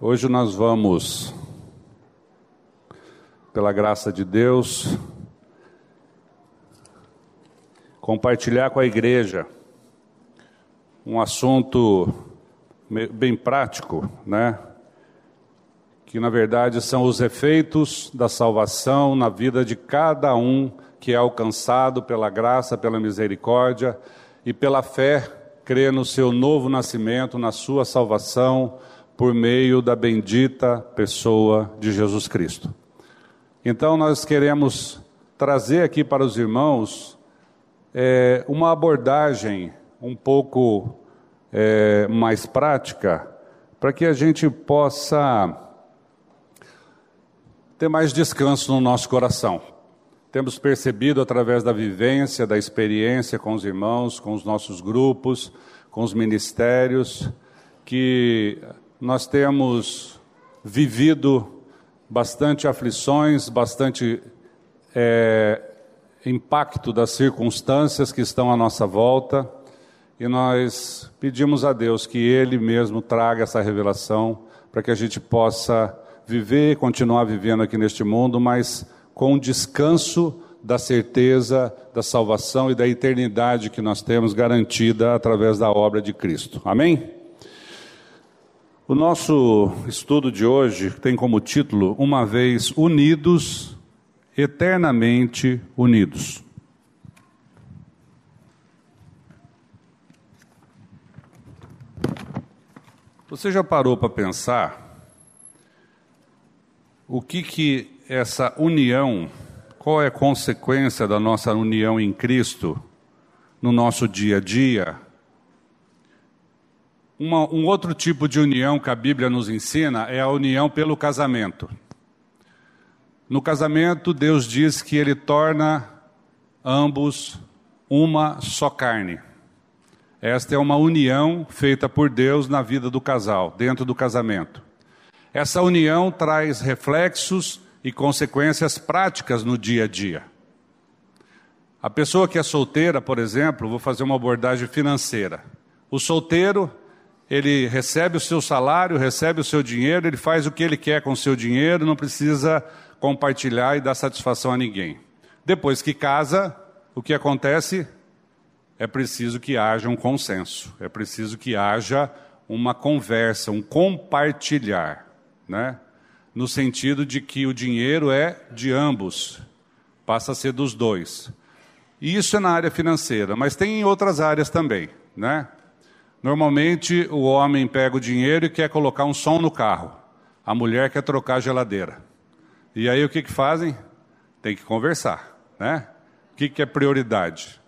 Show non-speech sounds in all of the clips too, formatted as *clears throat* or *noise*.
Hoje nós vamos, pela graça de Deus, compartilhar com a igreja um assunto bem prático, né? Que na verdade são os efeitos da salvação na vida de cada um que é alcançado pela graça, pela misericórdia e pela fé, crê no seu novo nascimento, na sua salvação por meio da bendita pessoa de Jesus Cristo. Então, nós queremos trazer aqui para os irmãos é, uma abordagem um pouco é, mais prática, para que a gente possa ter mais descanso no nosso coração. Temos percebido através da vivência, da experiência com os irmãos, com os nossos grupos, com os ministérios, que nós temos vivido bastante aflições, bastante é, impacto das circunstâncias que estão à nossa volta, e nós pedimos a Deus que Ele mesmo traga essa revelação para que a gente possa viver e continuar vivendo aqui neste mundo, mas com descanso da certeza da salvação e da eternidade que nós temos garantida através da obra de Cristo. Amém? O nosso estudo de hoje tem como título Uma vez unidos, eternamente unidos. Você já parou para pensar o que que essa união, qual é a consequência da nossa união em Cristo no nosso dia a dia? Uma, um outro tipo de união que a Bíblia nos ensina é a união pelo casamento. No casamento, Deus diz que Ele torna ambos uma só carne. Esta é uma união feita por Deus na vida do casal, dentro do casamento. Essa união traz reflexos e consequências práticas no dia a dia. A pessoa que é solteira, por exemplo, vou fazer uma abordagem financeira. O solteiro ele recebe o seu salário, recebe o seu dinheiro, ele faz o que ele quer com o seu dinheiro, não precisa compartilhar e dar satisfação a ninguém. Depois que casa, o que acontece? É preciso que haja um consenso, é preciso que haja uma conversa, um compartilhar, né? No sentido de que o dinheiro é de ambos, passa a ser dos dois. E isso é na área financeira, mas tem em outras áreas também, né? Normalmente o homem pega o dinheiro e quer colocar um som no carro. A mulher quer trocar a geladeira. E aí o que, que fazem? Tem que conversar, né? O que, que é prioridade?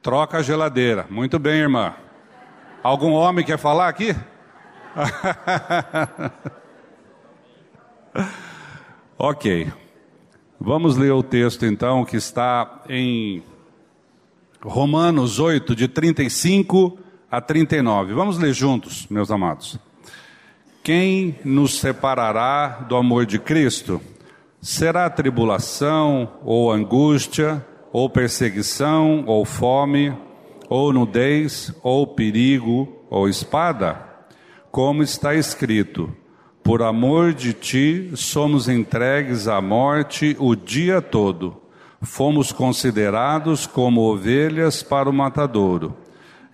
Troca a geladeira. Muito bem, irmã. Algum homem quer falar aqui? *laughs* ok. Vamos ler o texto então que está em Romanos 8, de 35 a 39. Vamos ler juntos, meus amados. Quem nos separará do amor de Cristo? Será tribulação, ou angústia, ou perseguição, ou fome, ou nudez, ou perigo, ou espada? Como está escrito: Por amor de ti somos entregues à morte o dia todo. Fomos considerados como ovelhas para o matadouro.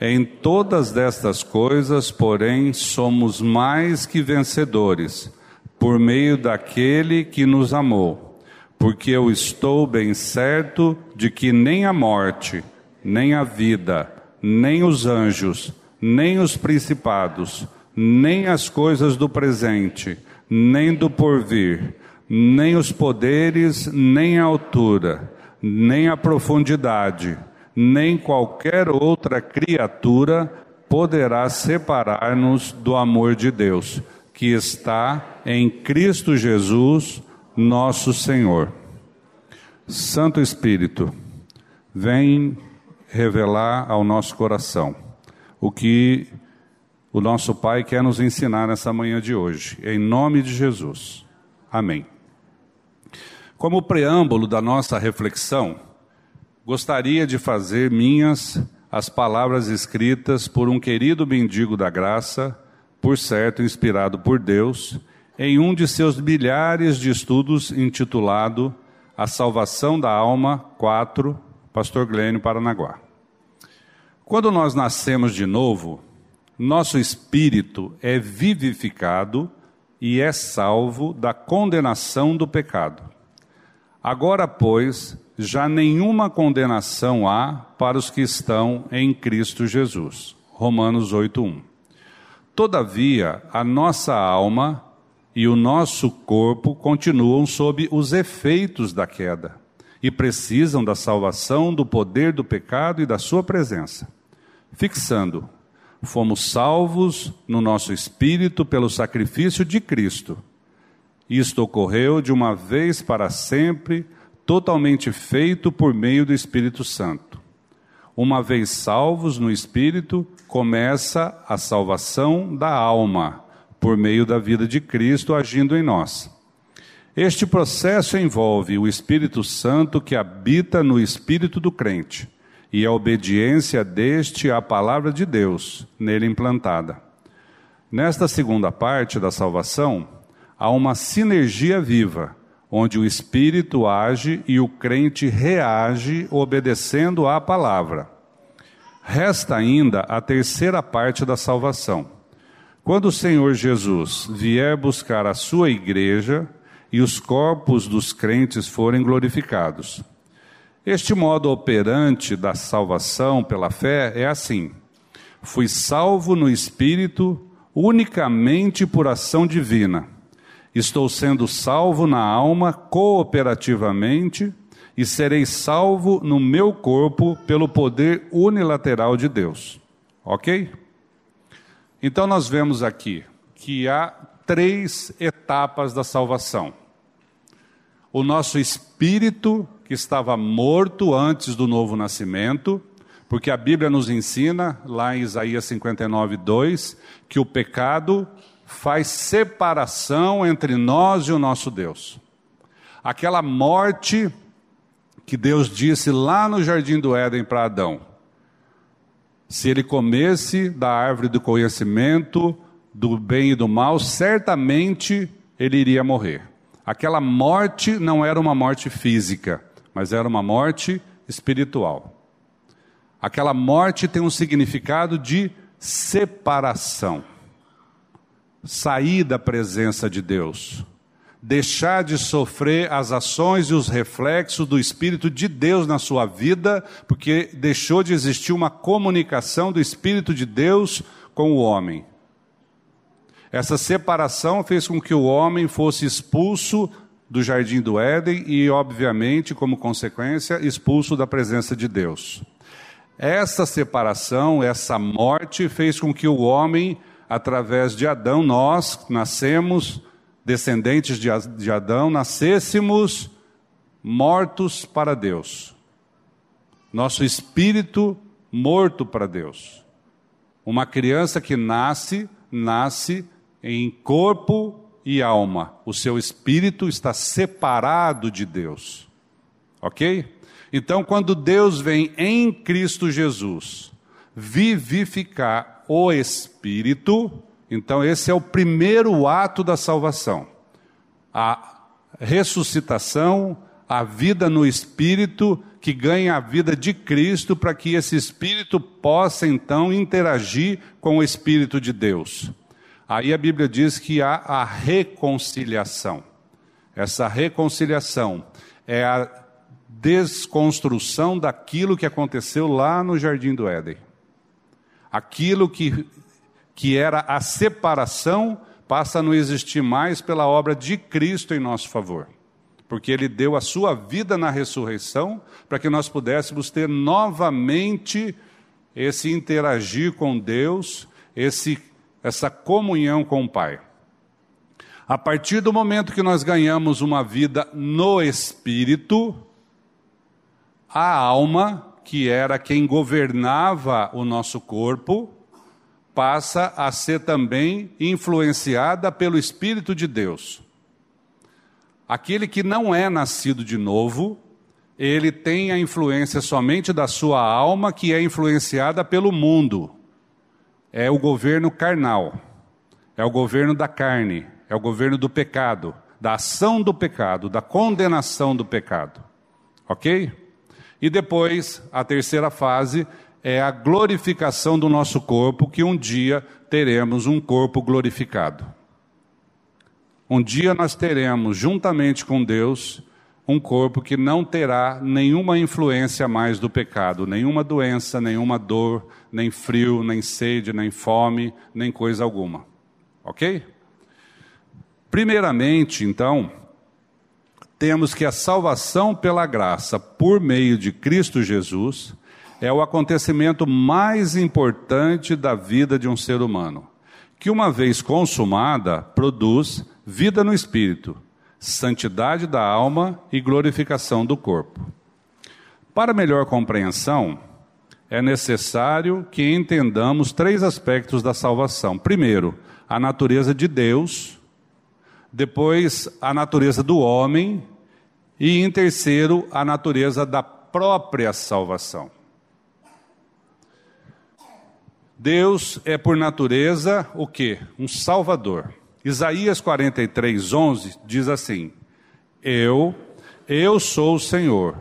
Em todas destas coisas, porém, somos mais que vencedores, por meio daquele que nos amou. Porque eu estou bem certo de que nem a morte, nem a vida, nem os anjos, nem os principados, nem as coisas do presente, nem do porvir, nem os poderes, nem a altura, nem a profundidade, nem qualquer outra criatura poderá separar-nos do amor de Deus, que está em Cristo Jesus, nosso Senhor. Santo Espírito, vem revelar ao nosso coração o que o nosso Pai quer nos ensinar nessa manhã de hoje, em nome de Jesus. Amém. Como preâmbulo da nossa reflexão, Gostaria de fazer minhas as palavras escritas por um querido mendigo da graça, por certo inspirado por Deus, em um de seus milhares de estudos intitulado A Salvação da Alma 4, Pastor Glênio Paranaguá. Quando nós nascemos de novo, nosso espírito é vivificado e é salvo da condenação do pecado. Agora, pois, já nenhuma condenação há para os que estão em Cristo Jesus. Romanos 8:1. Todavia, a nossa alma e o nosso corpo continuam sob os efeitos da queda e precisam da salvação do poder do pecado e da sua presença. Fixando, fomos salvos no nosso espírito pelo sacrifício de Cristo. Isto ocorreu de uma vez para sempre, totalmente feito por meio do Espírito Santo. Uma vez salvos no espírito, começa a salvação da alma, por meio da vida de Cristo agindo em nós. Este processo envolve o Espírito Santo que habita no espírito do crente e a obediência deste à palavra de Deus nele implantada. Nesta segunda parte da salvação, há uma sinergia viva, onde o Espírito age e o crente reage obedecendo à palavra. Resta ainda a terceira parte da salvação. Quando o Senhor Jesus vier buscar a sua igreja e os corpos dos crentes forem glorificados. Este modo operante da salvação pela fé é assim: fui salvo no espírito unicamente por ação divina. Estou sendo salvo na alma cooperativamente e serei salvo no meu corpo pelo poder unilateral de Deus. Ok? Então nós vemos aqui que há três etapas da salvação. O nosso espírito que estava morto antes do novo nascimento, porque a Bíblia nos ensina, lá em Isaías 59, 2, que o pecado faz separação entre nós e o nosso Deus. Aquela morte que Deus disse lá no jardim do Éden para Adão: se ele comesse da árvore do conhecimento do bem e do mal, certamente ele iria morrer. Aquela morte não era uma morte física, mas era uma morte espiritual. Aquela morte tem um significado de separação, sair da presença de Deus, deixar de sofrer as ações e os reflexos do Espírito de Deus na sua vida, porque deixou de existir uma comunicação do Espírito de Deus com o homem. Essa separação fez com que o homem fosse expulso do jardim do Éden e, obviamente, como consequência, expulso da presença de Deus. Essa separação, essa morte, fez com que o homem, através de Adão, nós nascemos, descendentes de Adão, nascêssemos mortos para Deus. Nosso espírito morto para Deus. Uma criança que nasce, nasce em corpo e alma. O seu espírito está separado de Deus. Ok? Então, quando Deus vem em Cristo Jesus vivificar o espírito, então esse é o primeiro ato da salvação. A ressuscitação, a vida no espírito que ganha a vida de Cristo para que esse espírito possa então interagir com o espírito de Deus. Aí a Bíblia diz que há a reconciliação. Essa reconciliação é a desconstrução daquilo que aconteceu lá no jardim do Éden. Aquilo que, que era a separação passa a não existir mais pela obra de Cristo em nosso favor. Porque ele deu a sua vida na ressurreição para que nós pudéssemos ter novamente esse interagir com Deus, esse essa comunhão com o Pai. A partir do momento que nós ganhamos uma vida no espírito, a alma, que era quem governava o nosso corpo, passa a ser também influenciada pelo Espírito de Deus. Aquele que não é nascido de novo, ele tem a influência somente da sua alma, que é influenciada pelo mundo é o governo carnal. é o governo da carne, é o governo do pecado, da ação do pecado, da condenação do pecado. Ok? E depois, a terceira fase é a glorificação do nosso corpo, que um dia teremos um corpo glorificado. Um dia nós teremos, juntamente com Deus, um corpo que não terá nenhuma influência mais do pecado, nenhuma doença, nenhuma dor, nem frio, nem sede, nem fome, nem coisa alguma. Ok? Primeiramente, então, temos que a salvação pela graça por meio de Cristo Jesus é o acontecimento mais importante da vida de um ser humano, que uma vez consumada, produz vida no espírito, santidade da alma e glorificação do corpo. Para melhor compreensão, é necessário que entendamos três aspectos da salvação. Primeiro, a natureza de Deus, depois, a natureza do homem e, em terceiro, a natureza da própria salvação. Deus é por natureza o que? Um salvador. Isaías 43, 11 diz assim: Eu, eu sou o Senhor,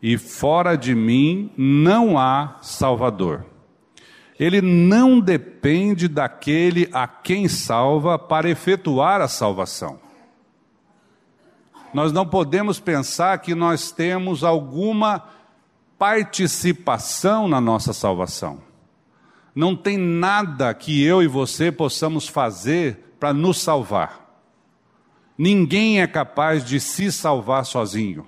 e fora de mim não há salvador. Ele não depende daquele a quem salva para efetuar a salvação. Nós não podemos pensar que nós temos alguma participação na nossa salvação. Não tem nada que eu e você possamos fazer para nos salvar. Ninguém é capaz de se salvar sozinho.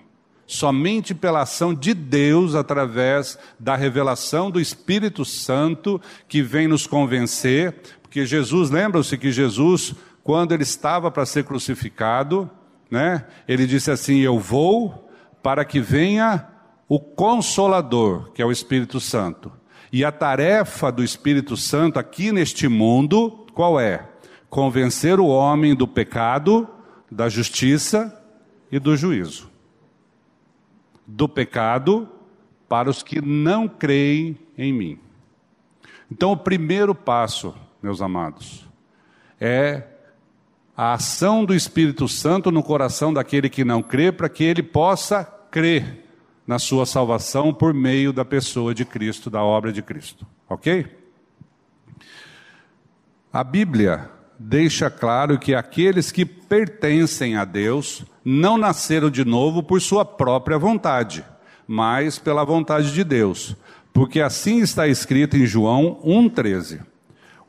Somente pela ação de Deus, através da revelação do Espírito Santo, que vem nos convencer, porque Jesus, lembram-se que Jesus, quando ele estava para ser crucificado, né, ele disse assim: Eu vou para que venha o Consolador, que é o Espírito Santo. E a tarefa do Espírito Santo aqui neste mundo, qual é? Convencer o homem do pecado, da justiça e do juízo. Do pecado para os que não creem em mim. Então, o primeiro passo, meus amados, é a ação do Espírito Santo no coração daquele que não crê, para que ele possa crer na sua salvação por meio da pessoa de Cristo, da obra de Cristo. Ok? A Bíblia deixa claro que aqueles que pertencem a Deus não nasceram de novo por sua própria vontade, mas pela vontade de Deus, porque assim está escrito em João 1,13: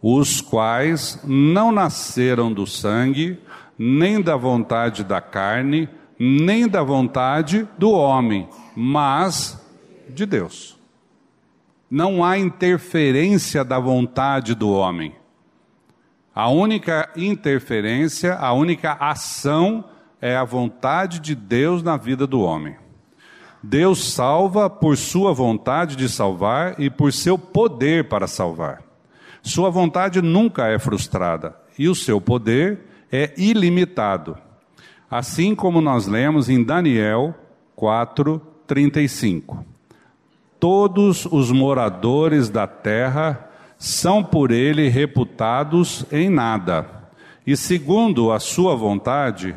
os quais não nasceram do sangue, nem da vontade da carne, nem da vontade do homem, mas de Deus. Não há interferência da vontade do homem. A única interferência, a única ação é a vontade de Deus na vida do homem. Deus salva por sua vontade de salvar e por seu poder para salvar. Sua vontade nunca é frustrada e o seu poder é ilimitado. Assim como nós lemos em Daniel 4, 35. Todos os moradores da terra são por ele reputados em nada, e segundo a sua vontade,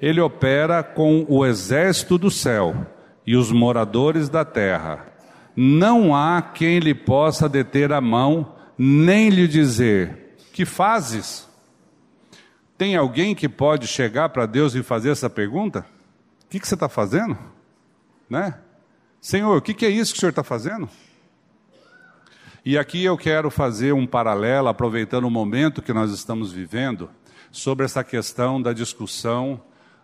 ele opera com o exército do céu e os moradores da terra. Não há quem lhe possa deter a mão, nem lhe dizer: Que fazes? Tem alguém que pode chegar para Deus e fazer essa pergunta? O que, que você está fazendo? né? Senhor, o que, que é isso que o Senhor está fazendo? E aqui eu quero fazer um paralelo, aproveitando o momento que nós estamos vivendo, sobre essa questão da discussão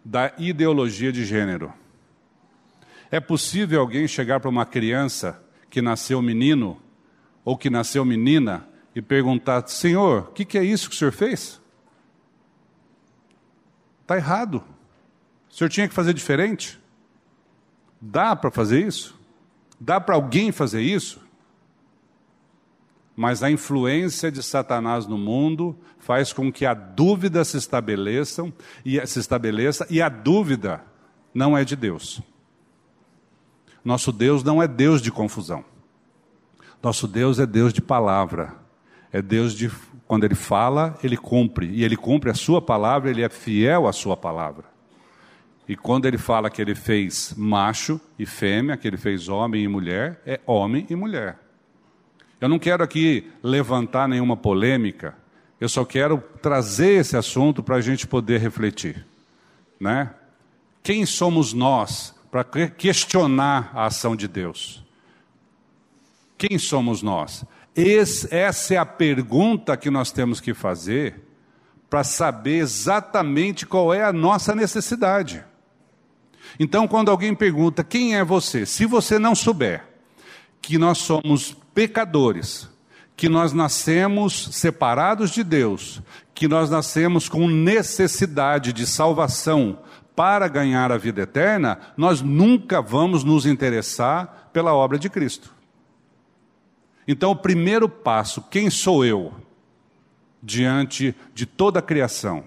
da ideologia de gênero. É possível alguém chegar para uma criança que nasceu menino ou que nasceu menina e perguntar: Senhor, o que, que é isso que o senhor fez? Está errado. O senhor tinha que fazer diferente. Dá para fazer isso? Dá para alguém fazer isso? Mas a influência de Satanás no mundo faz com que a dúvida se estabeleça e se estabeleça e a dúvida não é de Deus. Nosso Deus não é Deus de confusão. Nosso Deus é Deus de palavra. É Deus de quando ele fala, ele cumpre, e ele cumpre a sua palavra, ele é fiel à sua palavra. E quando ele fala que ele fez macho e fêmea, que ele fez homem e mulher, é homem e mulher. Eu não quero aqui levantar nenhuma polêmica, eu só quero trazer esse assunto para a gente poder refletir. Né? Quem somos nós para questionar a ação de Deus? Quem somos nós? Esse, essa é a pergunta que nós temos que fazer para saber exatamente qual é a nossa necessidade. Então, quando alguém pergunta quem é você, se você não souber que nós somos pecadores, que nós nascemos separados de Deus, que nós nascemos com necessidade de salvação para ganhar a vida eterna, nós nunca vamos nos interessar pela obra de Cristo. Então, o primeiro passo, quem sou eu diante de toda a criação?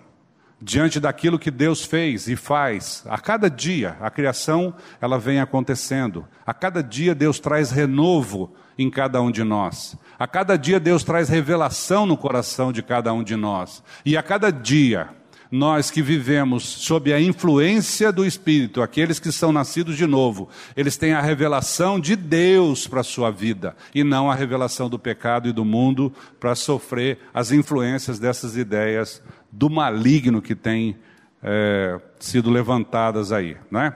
Diante daquilo que Deus fez e faz, a cada dia a criação ela vem acontecendo. A cada dia Deus traz renovo em cada um de nós. A cada dia Deus traz revelação no coração de cada um de nós. E a cada dia nós que vivemos sob a influência do Espírito, aqueles que são nascidos de novo, eles têm a revelação de Deus para a sua vida e não a revelação do pecado e do mundo para sofrer as influências dessas ideias do maligno que tem é, sido levantadas aí, né?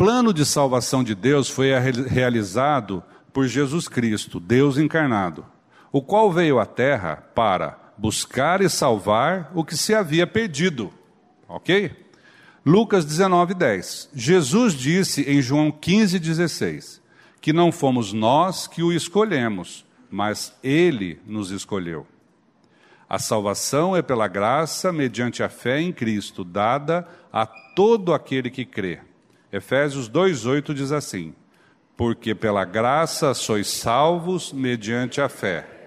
Plano de salvação de Deus foi realizado por Jesus Cristo, Deus encarnado, o qual veio à Terra para buscar e salvar o que se havia perdido. Ok? Lucas 19, 10. Jesus disse em João 15, 16: que não fomos nós que o escolhemos, mas ele nos escolheu. A salvação é pela graça, mediante a fé em Cristo, dada a todo aquele que crê. Efésios 2,8 diz assim: Porque pela graça sois salvos mediante a fé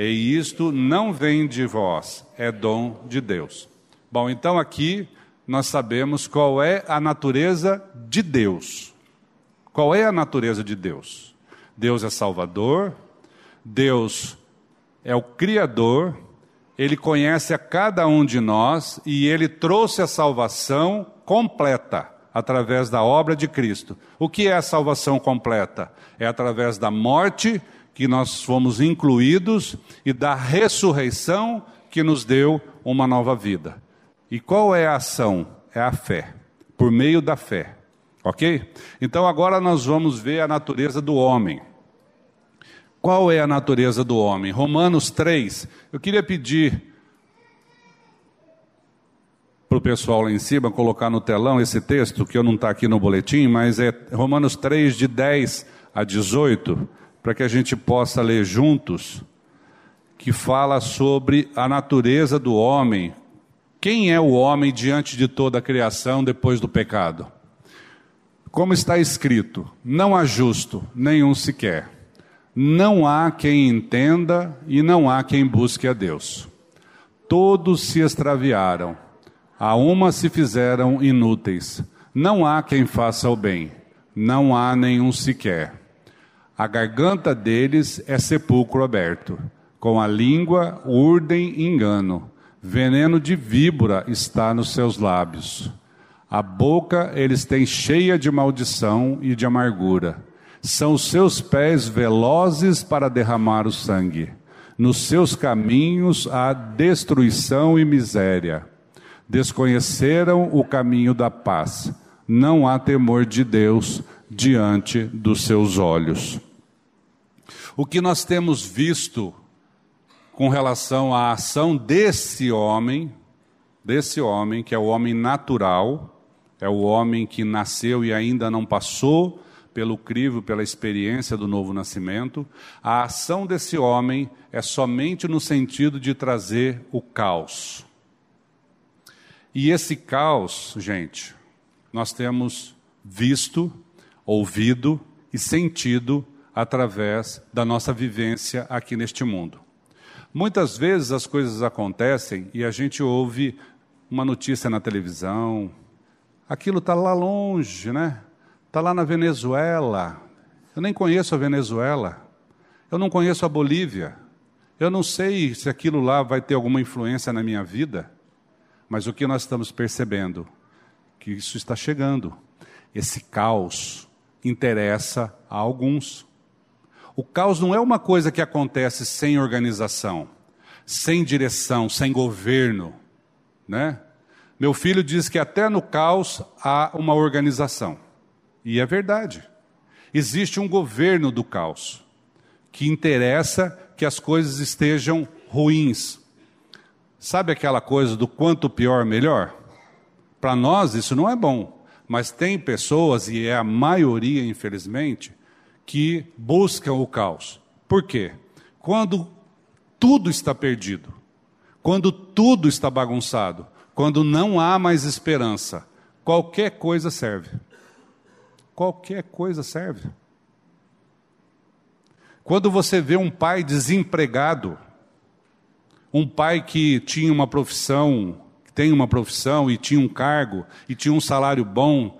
e isto não vem de vós, é dom de Deus. Bom, então aqui nós sabemos qual é a natureza de Deus. Qual é a natureza de Deus? Deus é Salvador, Deus é o Criador, Ele conhece a cada um de nós e Ele trouxe a salvação completa através da obra de Cristo. O que é a salvação completa? É através da morte que nós fomos incluídos e da ressurreição que nos deu uma nova vida. E qual é a ação? É a fé, por meio da fé. Ok? Então agora nós vamos ver a natureza do homem. Qual é a natureza do homem? Romanos 3. Eu queria pedir para o pessoal lá em cima colocar no telão esse texto, que eu não está aqui no boletim, mas é Romanos 3, de 10 a 18 para que a gente possa ler juntos, que fala sobre a natureza do homem. Quem é o homem diante de toda a criação depois do pecado? Como está escrito: não há justo, nenhum sequer. Não há quem entenda e não há quem busque a Deus. Todos se extraviaram, a uma se fizeram inúteis. Não há quem faça o bem, não há nenhum sequer. A garganta deles é sepulcro aberto, com a língua urdem engano, veneno de víbora está nos seus lábios. A boca eles têm cheia de maldição e de amargura. São os seus pés velozes para derramar o sangue. Nos seus caminhos há destruição e miséria. Desconheceram o caminho da paz. Não há temor de Deus diante dos seus olhos. O que nós temos visto com relação à ação desse homem, desse homem, que é o homem natural, é o homem que nasceu e ainda não passou pelo crivo, pela experiência do novo nascimento, a ação desse homem é somente no sentido de trazer o caos. E esse caos, gente, nós temos visto, ouvido e sentido através da nossa vivência aqui neste mundo. Muitas vezes as coisas acontecem e a gente ouve uma notícia na televisão, aquilo está lá longe, né? Está lá na Venezuela. Eu nem conheço a Venezuela. Eu não conheço a Bolívia. Eu não sei se aquilo lá vai ter alguma influência na minha vida, mas o que nós estamos percebendo? Que isso está chegando. Esse caos interessa a alguns. O caos não é uma coisa que acontece sem organização, sem direção, sem governo, né? Meu filho diz que até no caos há uma organização. E é verdade. Existe um governo do caos que interessa que as coisas estejam ruins. Sabe aquela coisa do quanto pior, melhor? Para nós isso não é bom, mas tem pessoas, e é a maioria, infelizmente, que buscam o caos. Por quê? Quando tudo está perdido, quando tudo está bagunçado, quando não há mais esperança, qualquer coisa serve. Qualquer coisa serve. Quando você vê um pai desempregado, um pai que tinha uma profissão, tem uma profissão e tinha um cargo e tinha um salário bom,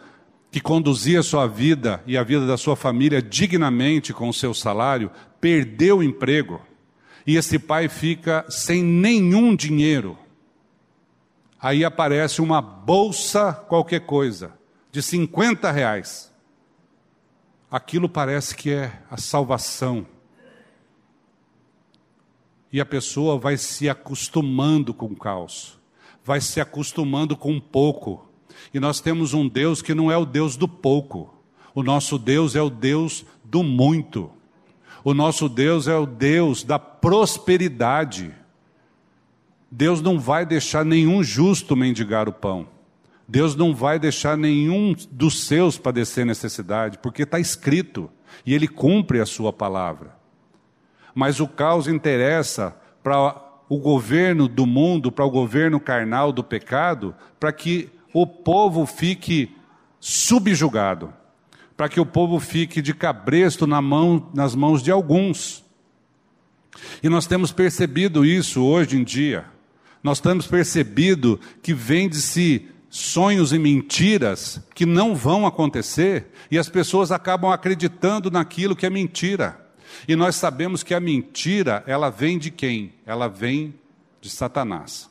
que conduzia a sua vida e a vida da sua família dignamente com o seu salário, perdeu o emprego. E esse pai fica sem nenhum dinheiro. Aí aparece uma bolsa qualquer coisa, de 50 reais. Aquilo parece que é a salvação e a pessoa vai se acostumando com o caos, vai se acostumando com pouco. E nós temos um Deus que não é o Deus do pouco, o nosso Deus é o Deus do muito. O nosso Deus é o Deus da prosperidade. Deus não vai deixar nenhum justo mendigar o pão. Deus não vai deixar nenhum dos seus padecer necessidade, porque está escrito e Ele cumpre a Sua palavra mas o caos interessa para o governo do mundo, para o governo carnal do pecado, para que o povo fique subjugado, para que o povo fique de cabresto na mão, nas mãos de alguns. E nós temos percebido isso hoje em dia. Nós temos percebido que vende-se sonhos e mentiras que não vão acontecer e as pessoas acabam acreditando naquilo que é mentira. E nós sabemos que a mentira, ela vem de quem? Ela vem de Satanás.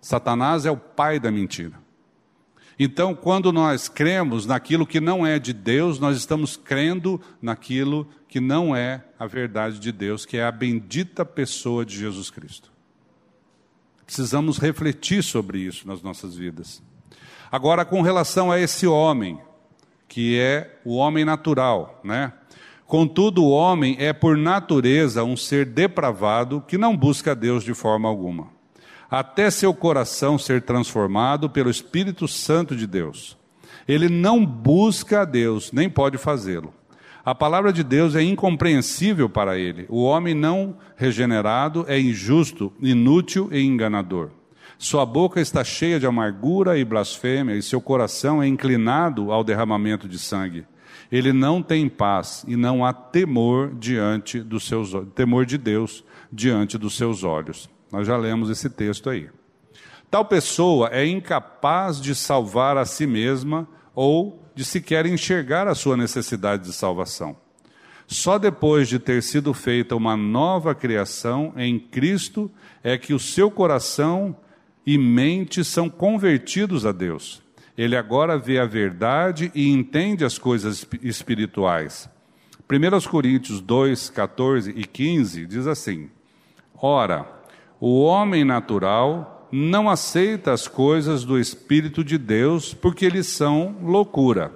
Satanás é o pai da mentira. Então, quando nós cremos naquilo que não é de Deus, nós estamos crendo naquilo que não é a verdade de Deus, que é a bendita pessoa de Jesus Cristo. Precisamos refletir sobre isso nas nossas vidas. Agora, com relação a esse homem, que é o homem natural, né? Contudo, o homem é por natureza um ser depravado que não busca Deus de forma alguma, até seu coração ser transformado pelo Espírito Santo de Deus. Ele não busca a Deus, nem pode fazê-lo. A palavra de Deus é incompreensível para ele. O homem não regenerado é injusto, inútil e enganador. Sua boca está cheia de amargura e blasfêmia, e seu coração é inclinado ao derramamento de sangue ele não tem paz e não há temor diante dos seus temor de Deus diante dos seus olhos. Nós já lemos esse texto aí. Tal pessoa é incapaz de salvar a si mesma ou de sequer enxergar a sua necessidade de salvação. Só depois de ter sido feita uma nova criação em Cristo é que o seu coração e mente são convertidos a Deus ele agora vê a verdade e entende as coisas espirituais. 1 Coríntios 2, 14 e 15 diz assim: Ora, o homem natural não aceita as coisas do Espírito de Deus porque eles são loucura,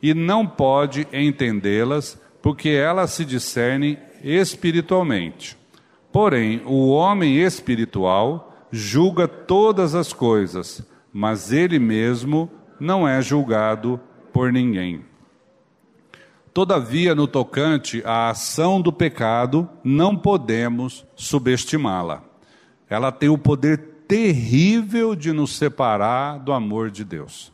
e não pode entendê-las porque elas se discernem espiritualmente. Porém, o homem espiritual julga todas as coisas mas ele mesmo não é julgado por ninguém. Todavia, no tocante à ação do pecado, não podemos subestimá-la. Ela tem o poder terrível de nos separar do amor de Deus.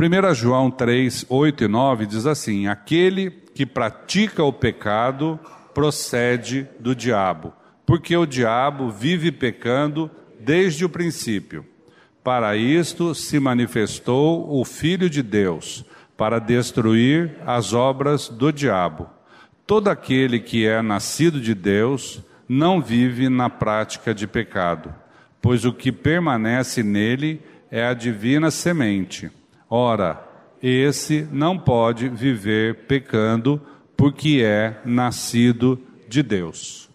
1 João 3, 8 e 9 diz assim: Aquele que pratica o pecado procede do diabo, porque o diabo vive pecando desde o princípio. Para isto se manifestou o Filho de Deus, para destruir as obras do diabo. Todo aquele que é nascido de Deus não vive na prática de pecado, pois o que permanece nele é a divina semente. Ora, esse não pode viver pecando, porque é nascido de Deus.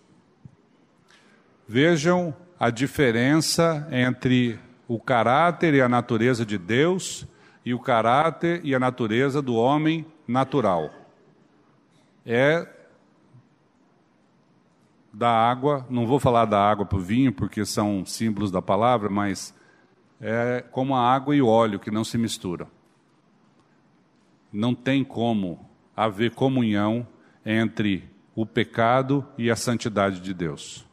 Vejam a diferença entre o caráter e a natureza de Deus e o caráter e a natureza do homem natural. É da água, não vou falar da água para o vinho, porque são símbolos da palavra, mas é como a água e o óleo que não se misturam. Não tem como haver comunhão entre o pecado e a santidade de Deus.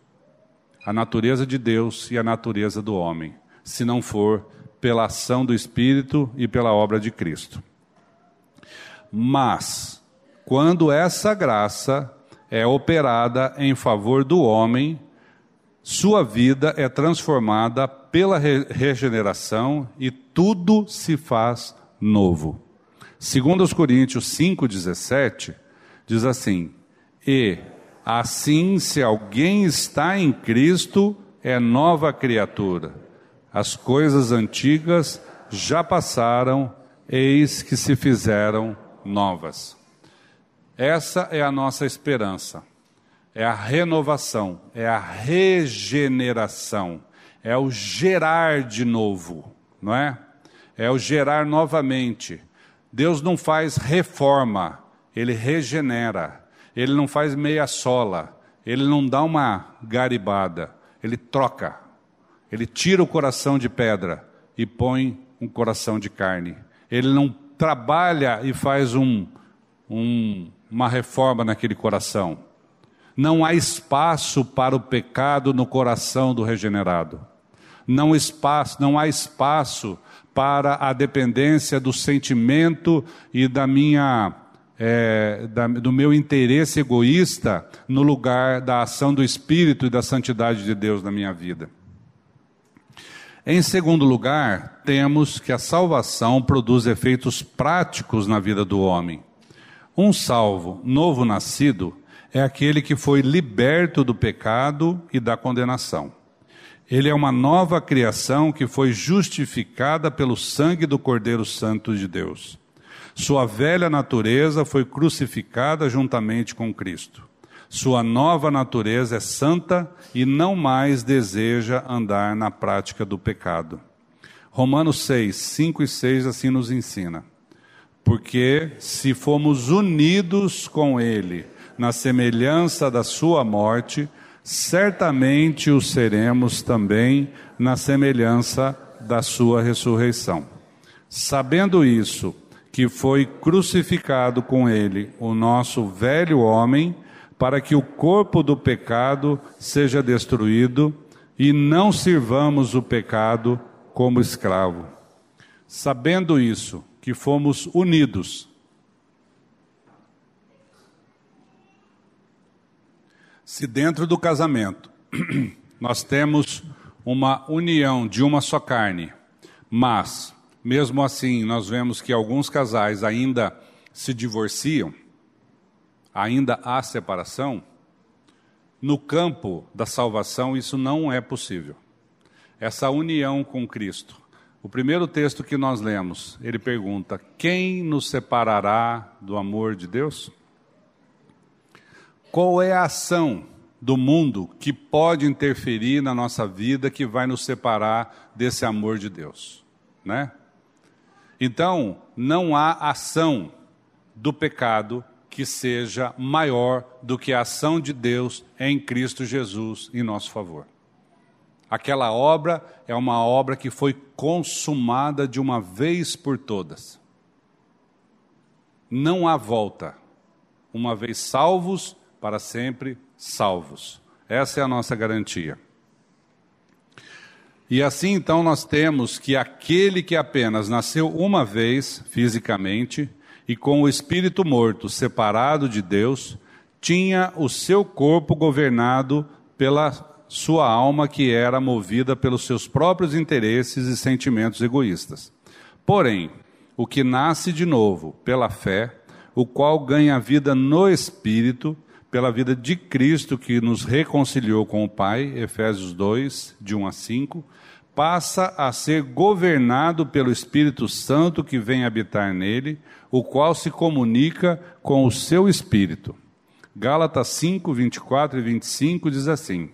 A natureza de Deus e a natureza do homem, se não for pela ação do Espírito e pela obra de Cristo. Mas, quando essa graça é operada em favor do homem, sua vida é transformada pela regeneração e tudo se faz novo. Segundo os Coríntios 5:17, diz assim: "E assim se alguém está em Cristo, é nova criatura. As coisas antigas já passaram, eis que se fizeram novas." Essa é a nossa esperança. É a renovação, é a regeneração, é o gerar de novo, não é? É o gerar novamente. Deus não faz reforma, ele regenera. Ele não faz meia sola, ele não dá uma garibada, ele troca. Ele tira o coração de pedra e põe um coração de carne. Ele não trabalha e faz um, um uma reforma naquele coração. Não há espaço para o pecado no coração do regenerado. Não, espaço, não há espaço para a dependência do sentimento e da minha é, da, do meu interesse egoísta no lugar da ação do Espírito e da santidade de Deus na minha vida. Em segundo lugar, temos que a salvação produz efeitos práticos na vida do homem. Um salvo, novo nascido, é aquele que foi liberto do pecado e da condenação. Ele é uma nova criação que foi justificada pelo sangue do Cordeiro Santo de Deus. Sua velha natureza foi crucificada juntamente com Cristo. Sua nova natureza é santa e não mais deseja andar na prática do pecado. Romanos 6, 5 e 6 assim nos ensina. Porque se fomos unidos com Ele na semelhança da Sua morte, certamente o seremos também na semelhança da Sua ressurreição. Sabendo isso, que foi crucificado com Ele o nosso velho homem, para que o corpo do pecado seja destruído e não sirvamos o pecado como escravo. Sabendo isso, que fomos unidos. Se dentro do casamento *clears throat* nós temos uma união de uma só carne, mas, mesmo assim, nós vemos que alguns casais ainda se divorciam, ainda há separação, no campo da salvação isso não é possível. Essa união com Cristo, o primeiro texto que nós lemos, ele pergunta: Quem nos separará do amor de Deus? Qual é a ação do mundo que pode interferir na nossa vida que vai nos separar desse amor de Deus, né? Então, não há ação do pecado que seja maior do que a ação de Deus em Cristo Jesus em nosso favor. Aquela obra é uma obra que foi consumada de uma vez por todas. Não há volta. Uma vez salvos, para sempre salvos. Essa é a nossa garantia. E assim então nós temos que aquele que apenas nasceu uma vez fisicamente e com o espírito morto separado de Deus, tinha o seu corpo governado pela sua alma que era movida pelos seus próprios interesses e sentimentos egoístas. Porém, o que nasce de novo pela fé o qual ganha vida no Espírito, pela vida de Cristo que nos reconciliou com o Pai, Efésios 2, de 1 a 5, passa a ser governado pelo Espírito Santo que vem habitar nele, o qual se comunica com o seu espírito. Gálatas 5, 24 e 25 diz assim: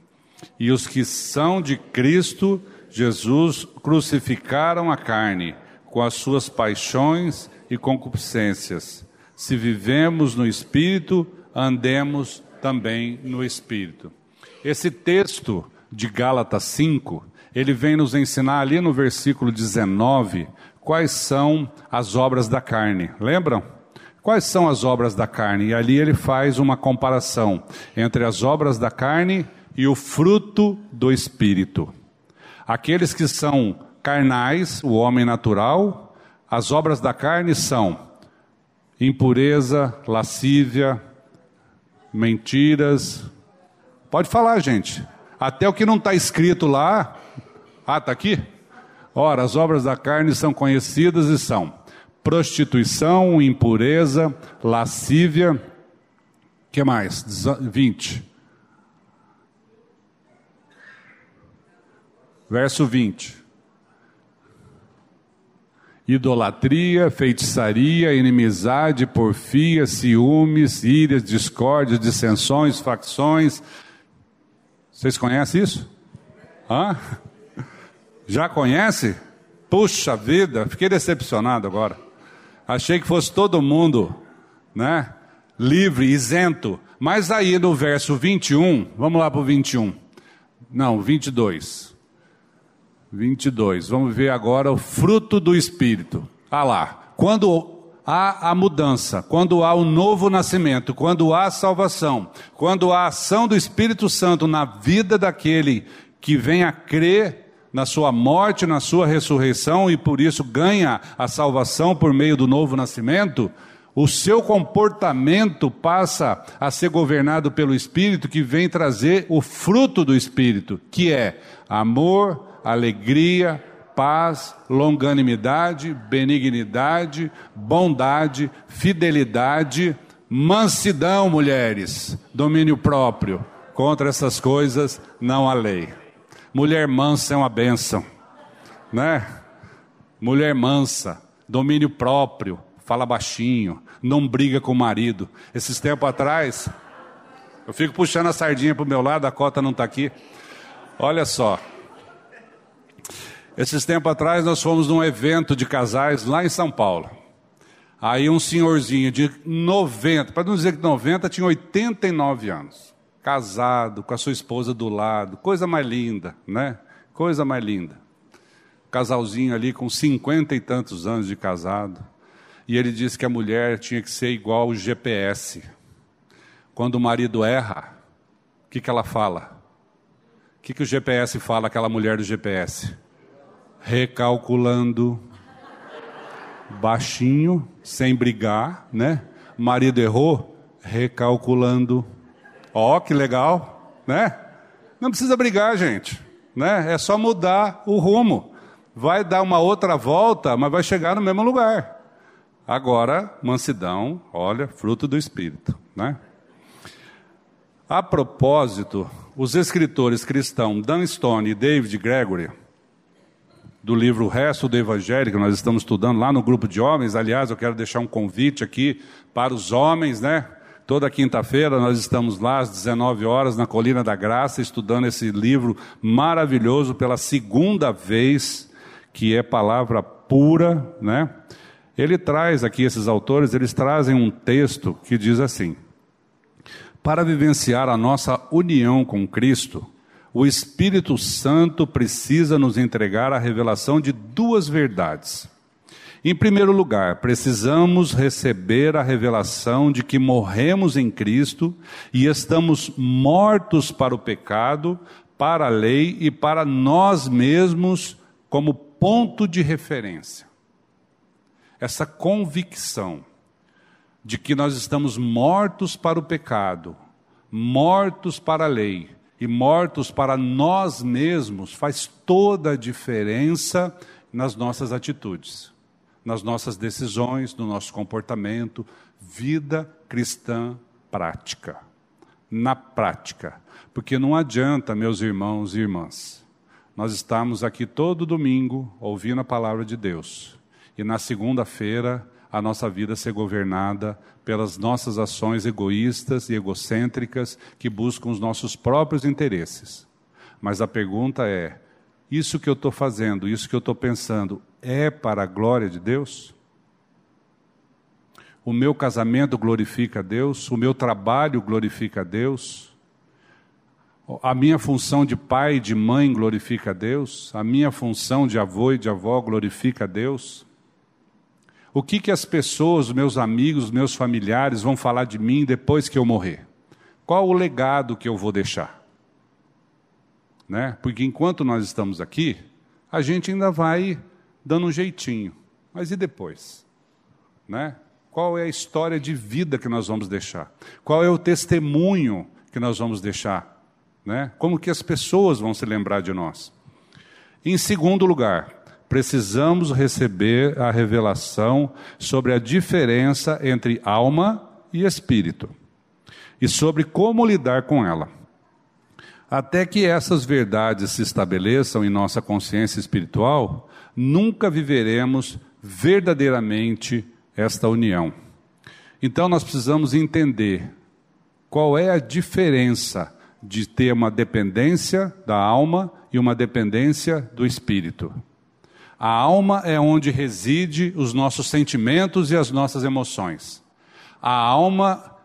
E os que são de Cristo Jesus crucificaram a carne com as suas paixões e concupiscências. Se vivemos no Espírito, andemos também no Espírito. Esse texto de Gálatas 5, ele vem nos ensinar ali no versículo 19 quais são as obras da carne. Lembram? Quais são as obras da carne? E ali ele faz uma comparação entre as obras da carne e o fruto do Espírito. Aqueles que são carnais, o homem natural, as obras da carne são impureza, lascívia, mentiras. Pode falar, gente. Até o que não está escrito lá. Ah, está aqui? Ora, as obras da carne são conhecidas e são prostituição, impureza, lascívia. que mais? 20. Verso 20 idolatria, feitiçaria, inimizade, porfia, ciúmes, írias, discórdias, dissensões, facções. Vocês conhecem isso? Hã? Já conhece? Puxa vida, fiquei decepcionado agora. Achei que fosse todo mundo, né? Livre, isento. Mas aí no verso 21, vamos lá para o 21. Não, 22. 22. Vamos ver agora o fruto do Espírito. Ah lá. Quando há a mudança, quando há o novo nascimento, quando há a salvação, quando há a ação do Espírito Santo na vida daquele que vem a crer na sua morte, na sua ressurreição e por isso ganha a salvação por meio do novo nascimento, o seu comportamento passa a ser governado pelo Espírito que vem trazer o fruto do Espírito, que é amor, alegria, paz, longanimidade, benignidade, bondade, fidelidade, mansidão, mulheres, domínio próprio. Contra essas coisas não há lei. Mulher mansa é uma benção, né? Mulher mansa, domínio próprio, fala baixinho, não briga com o marido. Esses tempos atrás, eu fico puxando a sardinha para o meu lado, a cota não está aqui. Olha só, esses tempos atrás nós fomos num evento de casais lá em São Paulo. Aí um senhorzinho de 90, para não dizer que 90, tinha 89 anos. Casado, com a sua esposa do lado, coisa mais linda, né? Coisa mais linda. Casalzinho ali com 50 e tantos anos de casado. E ele disse que a mulher tinha que ser igual o GPS. Quando o marido erra, o que, que ela fala? O que, que o GPS fala, aquela mulher do GPS? recalculando, baixinho, sem brigar, né? Marido errou, recalculando. Ó, oh, que legal, né? Não precisa brigar, gente, né? É só mudar o rumo. Vai dar uma outra volta, mas vai chegar no mesmo lugar. Agora, mansidão, olha, fruto do espírito, né? A propósito, os escritores cristãos Dan Stone e David Gregory do livro O Resto do Evangelho, que nós estamos estudando lá no grupo de homens. Aliás, eu quero deixar um convite aqui para os homens, né? Toda quinta-feira nós estamos lá às 19 horas na Colina da Graça, estudando esse livro maravilhoso pela segunda vez, que é palavra pura, né? Ele traz aqui, esses autores, eles trazem um texto que diz assim: Para vivenciar a nossa união com Cristo, o Espírito Santo precisa nos entregar a revelação de duas verdades. Em primeiro lugar, precisamos receber a revelação de que morremos em Cristo e estamos mortos para o pecado, para a lei e para nós mesmos como ponto de referência. Essa convicção de que nós estamos mortos para o pecado, mortos para a lei e mortos para nós mesmos faz toda a diferença nas nossas atitudes. nas nossas decisões, no nosso comportamento, vida cristã prática. Na prática. Porque não adianta, meus irmãos e irmãs, nós estamos aqui todo domingo ouvindo a palavra de Deus. E na segunda-feira a nossa vida ser governada pelas nossas ações egoístas e egocêntricas que buscam os nossos próprios interesses. Mas a pergunta é: isso que eu estou fazendo, isso que eu estou pensando, é para a glória de Deus? O meu casamento glorifica a Deus? O meu trabalho glorifica a Deus? A minha função de pai e de mãe glorifica a Deus? A minha função de avô e de avó glorifica a Deus? O que, que as pessoas, meus amigos, meus familiares vão falar de mim depois que eu morrer? Qual o legado que eu vou deixar? Né? Porque enquanto nós estamos aqui, a gente ainda vai dando um jeitinho. Mas e depois? Né? Qual é a história de vida que nós vamos deixar? Qual é o testemunho que nós vamos deixar? Né? Como que as pessoas vão se lembrar de nós? Em segundo lugar, precisamos receber a revelação sobre a diferença entre alma e espírito e sobre como lidar com ela. Até que essas verdades se estabeleçam em nossa consciência espiritual, nunca viveremos verdadeiramente esta união. Então nós precisamos entender qual é a diferença de ter uma dependência da alma e uma dependência do espírito. A alma é onde reside os nossos sentimentos e as nossas emoções. A alma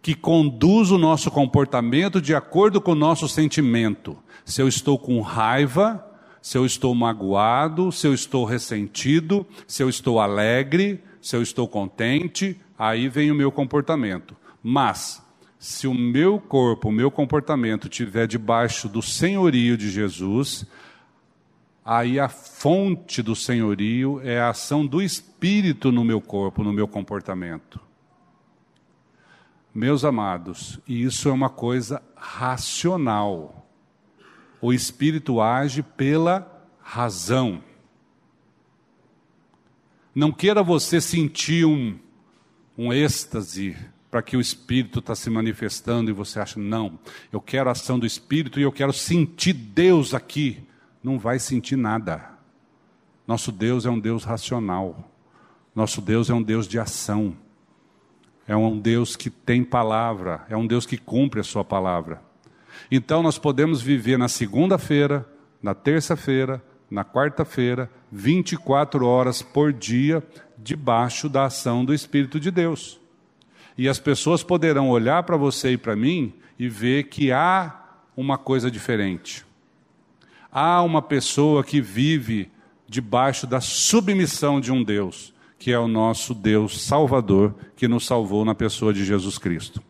que conduz o nosso comportamento de acordo com o nosso sentimento. Se eu estou com raiva, se eu estou magoado, se eu estou ressentido, se eu estou alegre, se eu estou contente, aí vem o meu comportamento. Mas, se o meu corpo, o meu comportamento estiver debaixo do senhorio de Jesus, aí a fonte do senhorio é a ação do Espírito no meu corpo, no meu comportamento. Meus amados, isso é uma coisa racional. O Espírito age pela razão. Não queira você sentir um, um êxtase para que o Espírito está se manifestando e você acha, não, eu quero a ação do Espírito e eu quero sentir Deus aqui não vai sentir nada. Nosso Deus é um Deus racional. Nosso Deus é um Deus de ação. É um Deus que tem palavra, é um Deus que cumpre a sua palavra. Então nós podemos viver na segunda-feira, na terça-feira, na quarta-feira, 24 horas por dia, debaixo da ação do Espírito de Deus. E as pessoas poderão olhar para você e para mim e ver que há uma coisa diferente. Há uma pessoa que vive debaixo da submissão de um Deus, que é o nosso Deus Salvador, que nos salvou na pessoa de Jesus Cristo.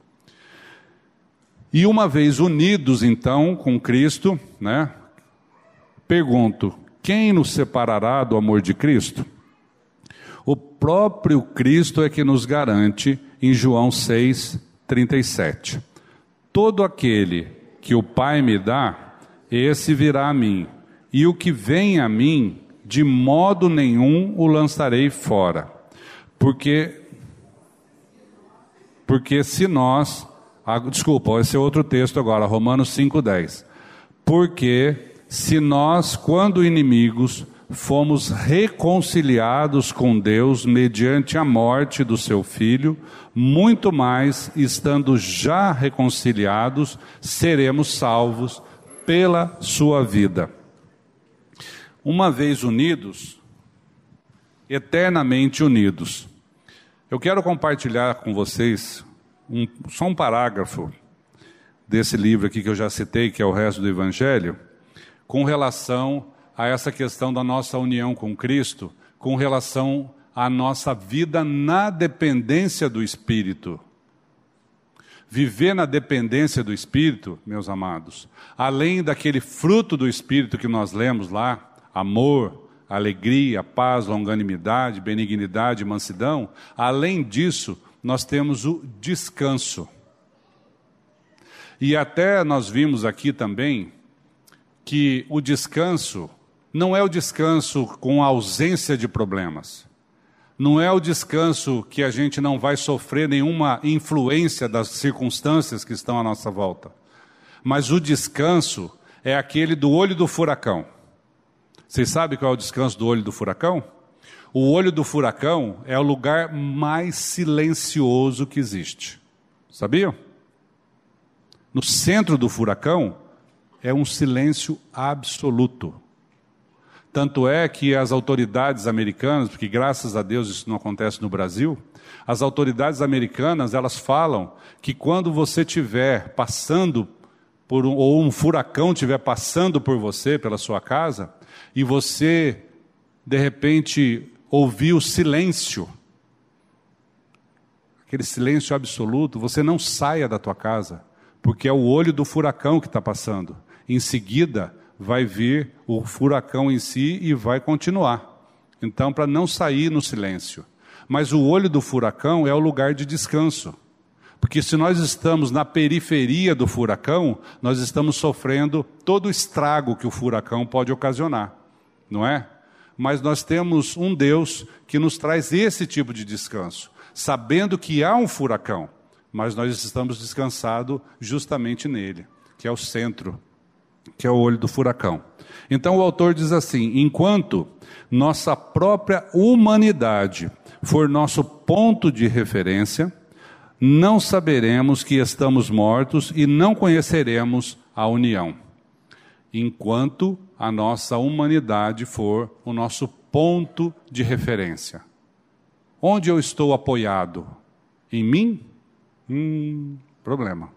E uma vez unidos então com Cristo, né? Pergunto: quem nos separará do amor de Cristo? O próprio Cristo é que nos garante em João 6:37. Todo aquele que o Pai me dá, esse virá a mim, e o que vem a mim, de modo nenhum o lançarei fora. Porque porque se nós, ah, desculpa, esse é outro texto agora, Romanos 5:10. Porque se nós, quando inimigos, fomos reconciliados com Deus mediante a morte do seu filho, muito mais, estando já reconciliados, seremos salvos pela sua vida. Uma vez unidos, eternamente unidos. Eu quero compartilhar com vocês um, só um parágrafo desse livro aqui que eu já citei, que é o resto do Evangelho, com relação a essa questão da nossa união com Cristo, com relação à nossa vida na dependência do Espírito. Viver na dependência do Espírito, meus amados, além daquele fruto do Espírito que nós lemos lá, amor, alegria, paz, longanimidade, benignidade, mansidão, além disso, nós temos o descanso. E até nós vimos aqui também que o descanso não é o descanso com ausência de problemas. Não é o descanso que a gente não vai sofrer nenhuma influência das circunstâncias que estão à nossa volta, mas o descanso é aquele do olho do furacão. Vocês sabem qual é o descanso do olho do furacão? O olho do furacão é o lugar mais silencioso que existe. Sabiam? No centro do furacão é um silêncio absoluto. Tanto é que as autoridades americanas, porque graças a Deus isso não acontece no Brasil, as autoridades americanas elas falam que quando você estiver passando por um, ou um furacão estiver passando por você, pela sua casa, e você de repente ouvir o silêncio, aquele silêncio absoluto, você não saia da tua casa, porque é o olho do furacão que está passando. Em seguida, vai vir o furacão em si e vai continuar. Então, para não sair no silêncio. Mas o olho do furacão é o lugar de descanso. Porque se nós estamos na periferia do furacão, nós estamos sofrendo todo o estrago que o furacão pode ocasionar, não é? Mas nós temos um Deus que nos traz esse tipo de descanso, sabendo que há um furacão, mas nós estamos descansados justamente nele, que é o centro que é o olho do furacão. Então o autor diz assim: enquanto nossa própria humanidade for nosso ponto de referência, não saberemos que estamos mortos e não conheceremos a união. Enquanto a nossa humanidade for o nosso ponto de referência. Onde eu estou apoiado? Em mim? Hum, problema.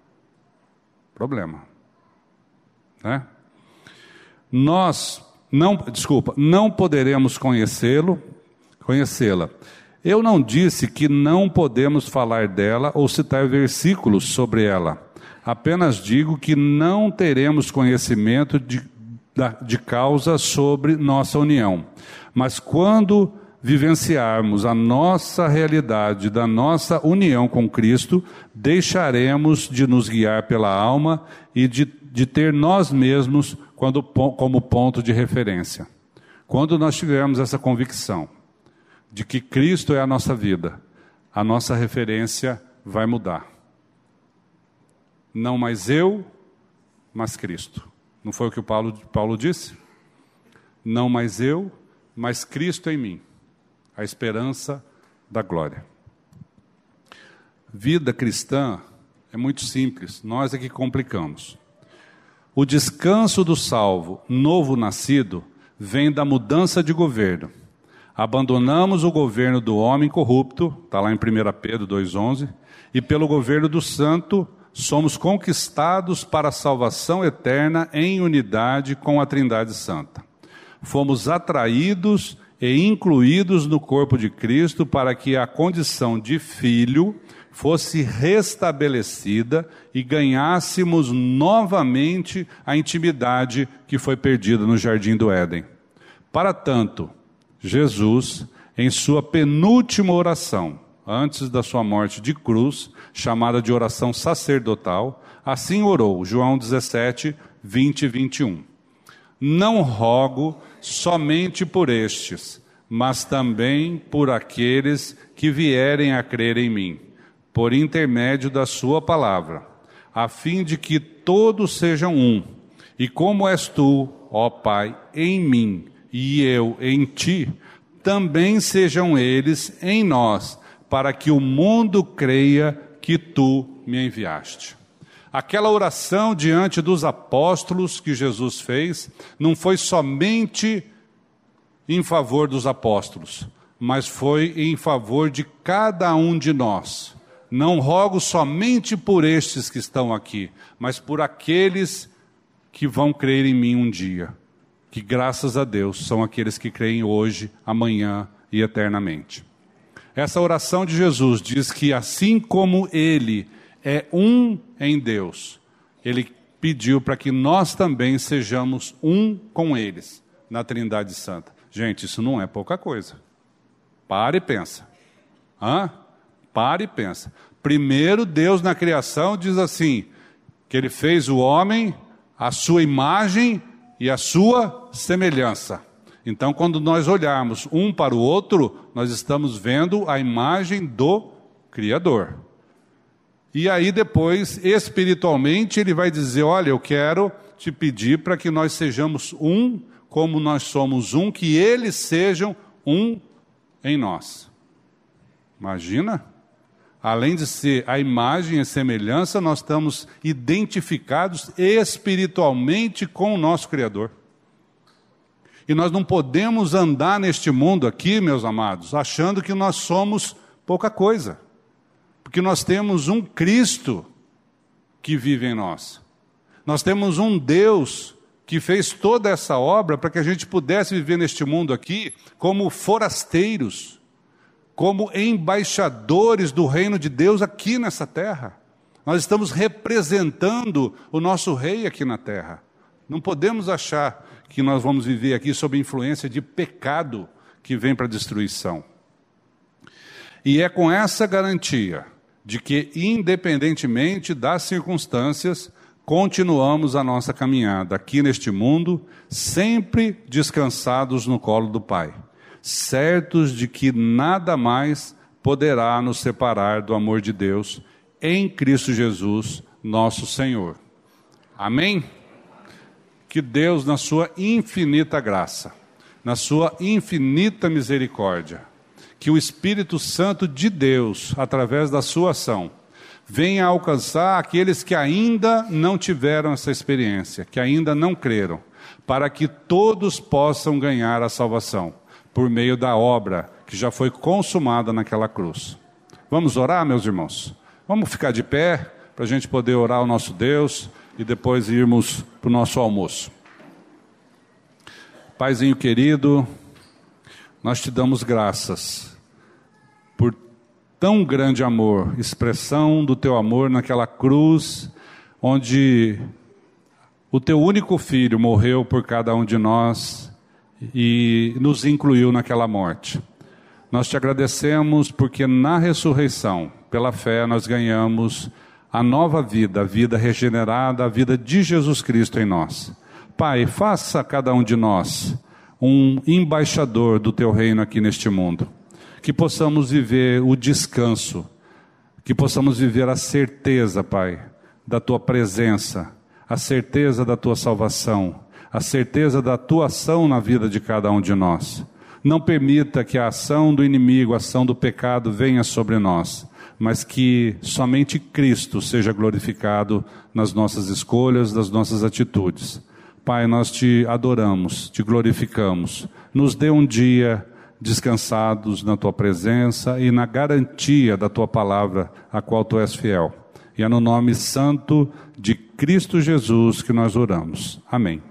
Problema. Né? Nós não, desculpa, não poderemos conhecê-lo, conhecê-la. Eu não disse que não podemos falar dela ou citar versículos sobre ela. Apenas digo que não teremos conhecimento de, de causa sobre nossa união. Mas quando vivenciarmos a nossa realidade da nossa união com Cristo, deixaremos de nos guiar pela alma e de de ter nós mesmos quando, como ponto de referência. Quando nós tivermos essa convicção de que Cristo é a nossa vida, a nossa referência vai mudar. Não mais eu, mas Cristo. Não foi o que o Paulo, Paulo disse? Não mais eu, mas Cristo em mim, a esperança da glória. Vida cristã é muito simples, nós é que complicamos. O descanso do salvo, novo nascido, vem da mudança de governo. Abandonamos o governo do homem corrupto, está lá em 1 Pedro 2,11, e pelo governo do santo somos conquistados para a salvação eterna em unidade com a Trindade Santa. Fomos atraídos e incluídos no corpo de Cristo para que a condição de filho fosse restabelecida e ganhássemos novamente a intimidade que foi perdida no jardim do Éden. Para tanto, Jesus, em sua penúltima oração, antes da sua morte de cruz, chamada de oração sacerdotal, assim orou, João 17, 20 e 21. Não rogo somente por estes, mas também por aqueles que vierem a crer em mim por intermédio da Sua palavra, a fim de que todos sejam um. E como és tu, ó Pai, em mim e eu em ti, também sejam eles em nós, para que o mundo creia que tu me enviaste. Aquela oração diante dos apóstolos que Jesus fez não foi somente em favor dos apóstolos, mas foi em favor de cada um de nós não rogo somente por estes que estão aqui, mas por aqueles que vão crer em mim um dia. Que graças a Deus são aqueles que creem hoje, amanhã e eternamente. Essa oração de Jesus diz que assim como ele é um em Deus, ele pediu para que nós também sejamos um com eles na Trindade Santa. Gente, isso não é pouca coisa. Pare e pensa. Hã? Pare e pensa. Primeiro, Deus na criação diz assim: que Ele fez o homem, a sua imagem e a sua semelhança. Então, quando nós olharmos um para o outro, nós estamos vendo a imagem do Criador. E aí, depois, espiritualmente, ele vai dizer: Olha, eu quero te pedir para que nós sejamos um, como nós somos um, que eles sejam um em nós. Imagina? Além de ser a imagem e semelhança, nós estamos identificados espiritualmente com o nosso Criador. E nós não podemos andar neste mundo aqui, meus amados, achando que nós somos pouca coisa. Porque nós temos um Cristo que vive em nós. Nós temos um Deus que fez toda essa obra para que a gente pudesse viver neste mundo aqui como forasteiros como embaixadores do reino de Deus aqui nessa terra. Nós estamos representando o nosso rei aqui na terra. Não podemos achar que nós vamos viver aqui sob influência de pecado que vem para a destruição. E é com essa garantia de que, independentemente das circunstâncias, continuamos a nossa caminhada aqui neste mundo, sempre descansados no colo do Pai certos de que nada mais poderá nos separar do amor de Deus em Cristo Jesus, nosso Senhor. Amém? Que Deus, na sua infinita graça, na sua infinita misericórdia, que o Espírito Santo de Deus, através da sua ação, venha alcançar aqueles que ainda não tiveram essa experiência, que ainda não creram, para que todos possam ganhar a salvação por meio da obra que já foi consumada naquela cruz. Vamos orar, meus irmãos? Vamos ficar de pé para a gente poder orar ao nosso Deus e depois irmos para o nosso almoço. Paizinho querido, nós te damos graças por tão grande amor, expressão do teu amor naquela cruz, onde o teu único filho morreu por cada um de nós e nos incluiu naquela morte. Nós te agradecemos porque na ressurreição, pela fé, nós ganhamos a nova vida, a vida regenerada, a vida de Jesus Cristo em nós. Pai, faça cada um de nós um embaixador do teu reino aqui neste mundo. Que possamos viver o descanso, que possamos viver a certeza, Pai, da tua presença, a certeza da tua salvação a certeza da tua ação na vida de cada um de nós. Não permita que a ação do inimigo, a ação do pecado venha sobre nós, mas que somente Cristo seja glorificado nas nossas escolhas, nas nossas atitudes. Pai, nós te adoramos, te glorificamos. Nos dê um dia descansados na tua presença e na garantia da tua palavra, a qual tu és fiel. E é no nome santo de Cristo Jesus que nós oramos. Amém.